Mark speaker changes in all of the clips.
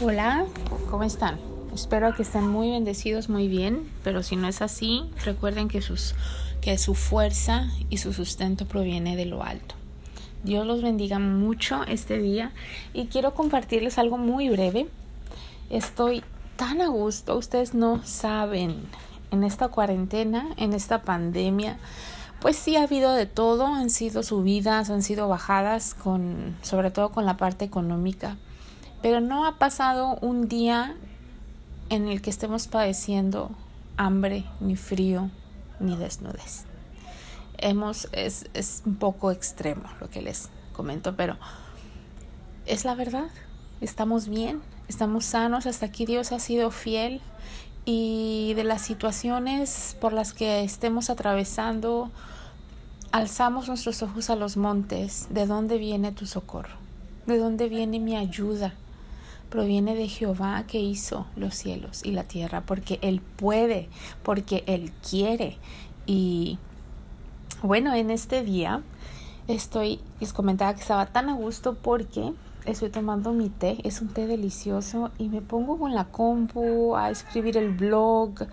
Speaker 1: Hola, ¿cómo están? Espero que estén muy bendecidos, muy bien, pero si no es así, recuerden que, sus, que su fuerza y su sustento proviene de lo alto. Dios los bendiga mucho este día y quiero compartirles algo muy breve. Estoy tan a gusto, ustedes no saben, en esta cuarentena, en esta pandemia, pues sí ha habido de todo, han sido subidas, han sido bajadas, con, sobre todo con la parte económica pero no ha pasado un día en el que estemos padeciendo hambre, ni frío, ni desnudez. Hemos, es, es un poco extremo lo que les comento, pero es la verdad. Estamos bien, estamos sanos, hasta aquí Dios ha sido fiel y de las situaciones por las que estemos atravesando, alzamos nuestros ojos a los montes. ¿De dónde viene tu socorro? ¿De dónde viene mi ayuda? Proviene de Jehová que hizo los cielos y la tierra, porque Él puede, porque Él quiere. Y bueno, en este día estoy, les comentaba que estaba tan a gusto porque estoy tomando mi té, es un té delicioso y me pongo con la compu a escribir el blog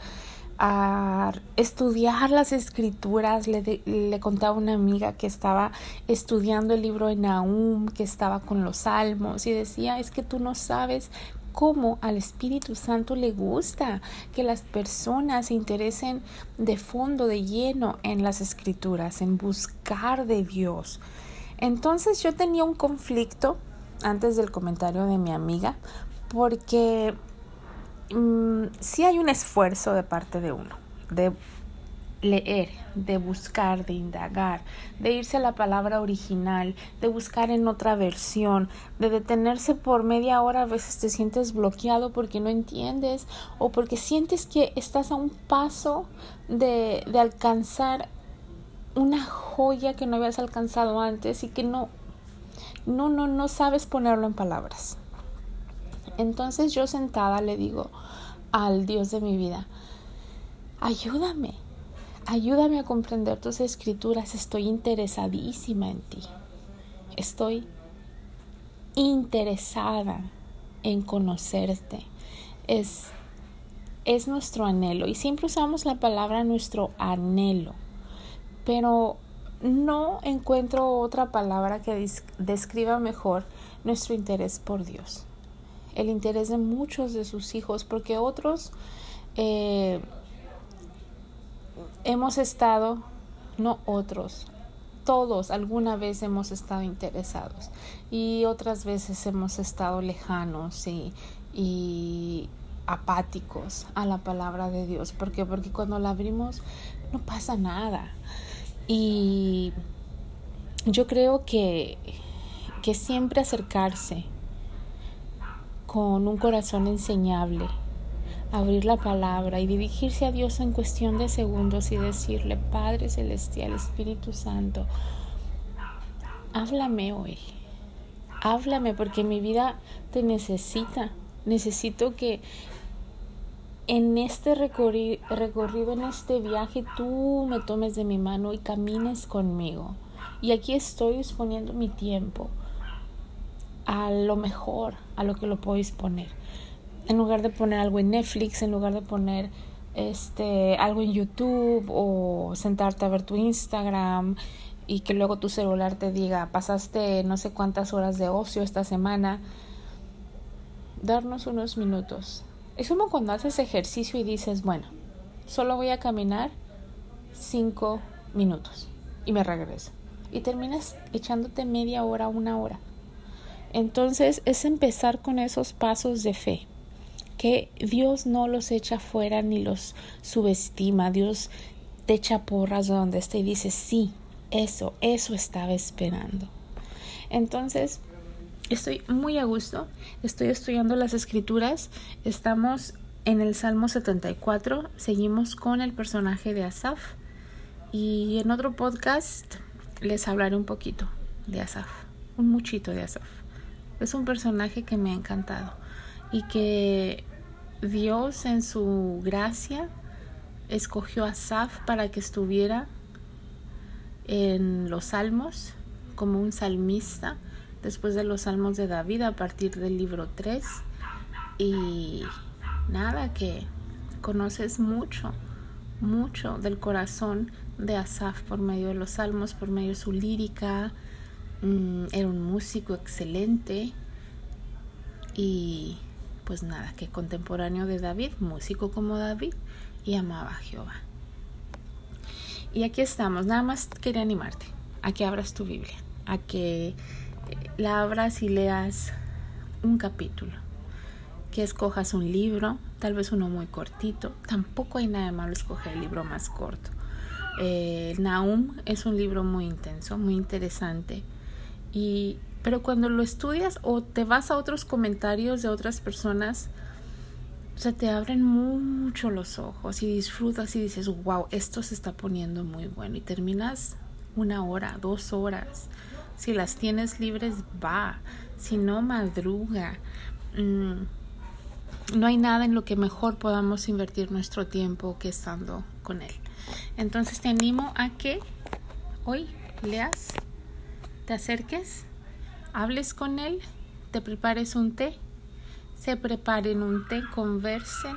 Speaker 1: a estudiar las escrituras. Le, le contaba a una amiga que estaba estudiando el libro de Nahum, que estaba con los salmos y decía, es que tú no sabes cómo al Espíritu Santo le gusta que las personas se interesen de fondo, de lleno en las escrituras, en buscar de Dios. Entonces yo tenía un conflicto antes del comentario de mi amiga porque Mm, sí hay un esfuerzo de parte de uno, de leer, de buscar, de indagar, de irse a la palabra original, de buscar en otra versión, de detenerse por media hora, a veces te sientes bloqueado porque no entiendes o porque sientes que estás a un paso de, de alcanzar una joya que no habías alcanzado antes y que no, no, no, no sabes ponerlo en palabras. Entonces yo sentada le digo al Dios de mi vida, ayúdame, ayúdame a comprender tus escrituras, estoy interesadísima en ti, estoy interesada en conocerte, es, es nuestro anhelo y siempre usamos la palabra nuestro anhelo, pero no encuentro otra palabra que describa mejor nuestro interés por Dios el interés de muchos de sus hijos, porque otros eh, hemos estado, no otros, todos alguna vez hemos estado interesados y otras veces hemos estado lejanos y, apáticos a la palabra de Dios. ¿Por qué? Porque cuando la abrimos no pasa nada. Y yo creo que, que siempre acercarse con un corazón enseñable, abrir la palabra y dirigirse a Dios en cuestión de segundos y decirle, Padre Celestial, Espíritu Santo, háblame hoy, háblame porque mi vida te necesita, necesito que en este recorrido, en este viaje, tú me tomes de mi mano y camines conmigo. Y aquí estoy disponiendo mi tiempo a lo mejor, a lo que lo podéis poner. En lugar de poner algo en Netflix, en lugar de poner este algo en YouTube o sentarte a ver tu Instagram y que luego tu celular te diga, pasaste no sé cuántas horas de ocio esta semana, darnos unos minutos. Es como cuando haces ejercicio y dices, bueno, solo voy a caminar cinco minutos y me regreso. Y terminas echándote media hora, una hora. Entonces es empezar con esos pasos de fe, que Dios no los echa fuera ni los subestima, Dios te echa porras donde esté y dice, sí, eso, eso estaba esperando. Entonces, estoy muy a gusto, estoy estudiando las escrituras, estamos en el Salmo 74, seguimos con el personaje de Asaf y en otro podcast les hablaré un poquito de Asaf, un muchito de Asaf. Es un personaje que me ha encantado y que Dios en su gracia escogió a Saf para que estuviera en los salmos como un salmista después de los salmos de David a partir del libro 3 Y nada, que conoces mucho, mucho del corazón de Asaf por medio de los salmos, por medio de su lírica. Mm, era un músico excelente. Y pues nada, que contemporáneo de David, músico como David y amaba a Jehová. Y aquí estamos, nada más quería animarte a que abras tu Biblia, a que eh, la abras y leas un capítulo, que escojas un libro, tal vez uno muy cortito, tampoco hay nada malo escoger el libro más corto. Eh, Naum es un libro muy intenso, muy interesante, pero cuando lo estudias o te vas a otros comentarios de otras personas, se te abren mucho los ojos y disfrutas y dices, wow, esto se está poniendo muy bueno. Y terminas una hora, dos horas. Si las tienes libres, va. Si no, madruga. Mm, no hay nada en lo que mejor podamos invertir nuestro tiempo que estando con Él. Entonces te animo a que hoy leas, te acerques, hables con Él, te prepares un té se preparen un té, conversen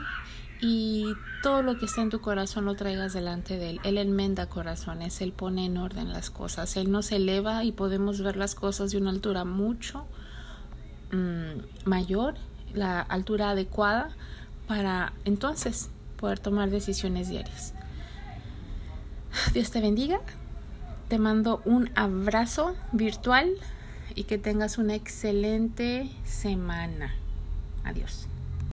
Speaker 1: y todo lo que está en tu corazón lo traigas delante de Él. Él enmenda corazones, Él pone en orden las cosas, Él nos eleva y podemos ver las cosas de una altura mucho mm, mayor, la altura adecuada para entonces poder tomar decisiones diarias. Dios te bendiga, te mando un abrazo virtual y que tengas una excelente semana. Adiós.